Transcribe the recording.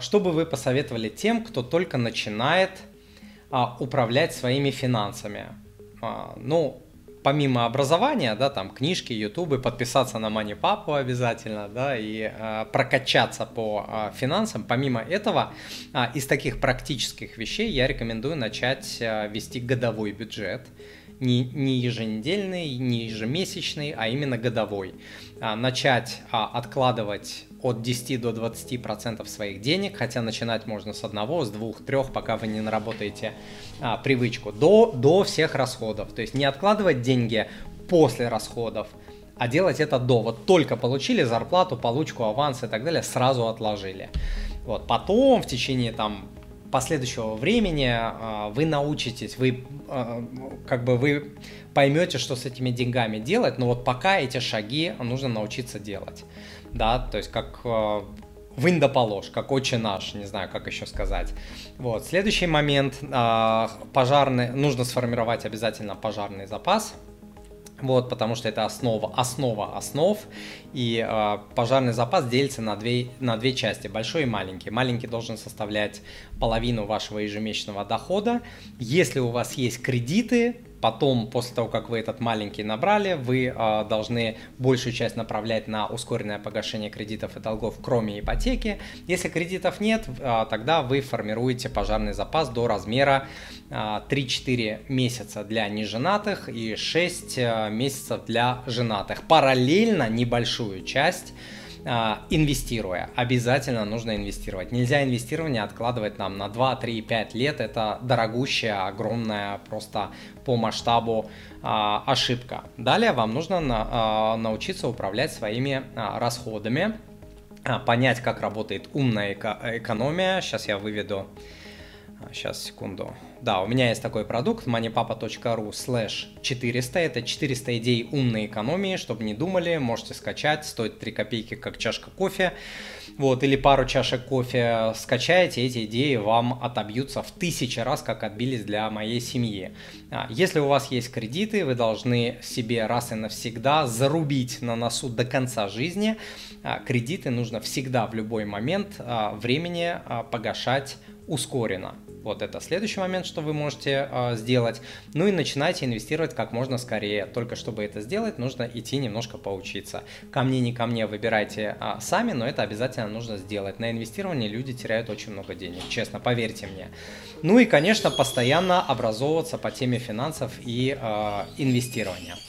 Что бы вы посоветовали тем, кто только начинает а, управлять своими финансами? А, ну, помимо образования, да, там книжки, ютубы, подписаться на MoneyPapu обязательно, да, и а, прокачаться по а, финансам. Помимо этого, а, из таких практических вещей я рекомендую начать а, вести годовой бюджет не, не еженедельный, не ежемесячный, а именно годовой. А, начать а, откладывать от 10 до 20 процентов своих денег, хотя начинать можно с одного, с двух, трех, пока вы не наработаете а, привычку, до, до всех расходов. То есть не откладывать деньги после расходов, а делать это до. Вот только получили зарплату, получку, аванс и так далее, сразу отложили. Вот, потом в течение там последующего времени а, вы научитесь, вы а, как бы вы поймете, что с этими деньгами делать, но вот пока эти шаги нужно научиться делать, да, то есть как а, вынь да положь, как отче наш, не знаю, как еще сказать. Вот, следующий момент, пожарный, нужно сформировать обязательно пожарный запас, вот, потому что это основа, основа основ. И э, пожарный запас делится на две, на две части, большой и маленький. Маленький должен составлять половину вашего ежемесячного дохода. Если у вас есть кредиты, Потом, после того, как вы этот маленький набрали, вы э, должны большую часть направлять на ускоренное погашение кредитов и долгов, кроме ипотеки. Если кредитов нет, э, тогда вы формируете пожарный запас до размера э, 3-4 месяца для неженатых и 6 э, месяцев для женатых. Параллельно небольшую часть а, инвестируя. Обязательно нужно инвестировать. Нельзя инвестирование откладывать нам на 2, 3, 5 лет. Это дорогущая, огромная просто по масштабу а, ошибка. Далее вам нужно а, научиться управлять своими а, расходами, а, понять, как работает умная эко- экономия. Сейчас я выведу Сейчас, секунду. Да, у меня есть такой продукт moneypapa.ru slash 400. Это 400 идей умной экономии, чтобы не думали, можете скачать, стоит 3 копейки, как чашка кофе. Вот, или пару чашек кофе скачаете, эти идеи вам отобьются в тысячи раз, как отбились для моей семьи. А, если у вас есть кредиты, вы должны себе раз и навсегда зарубить на носу до конца жизни. А, кредиты нужно всегда в любой момент а, времени погашать ускоренно. Вот это следующий момент, что вы можете э, сделать. Ну и начинайте инвестировать как можно скорее. Только чтобы это сделать, нужно идти немножко поучиться. Ко мне, не ко мне, выбирайте э, сами, но это обязательно нужно сделать. На инвестировании люди теряют очень много денег, честно, поверьте мне. Ну и, конечно, постоянно образовываться по теме финансов и э, инвестирования.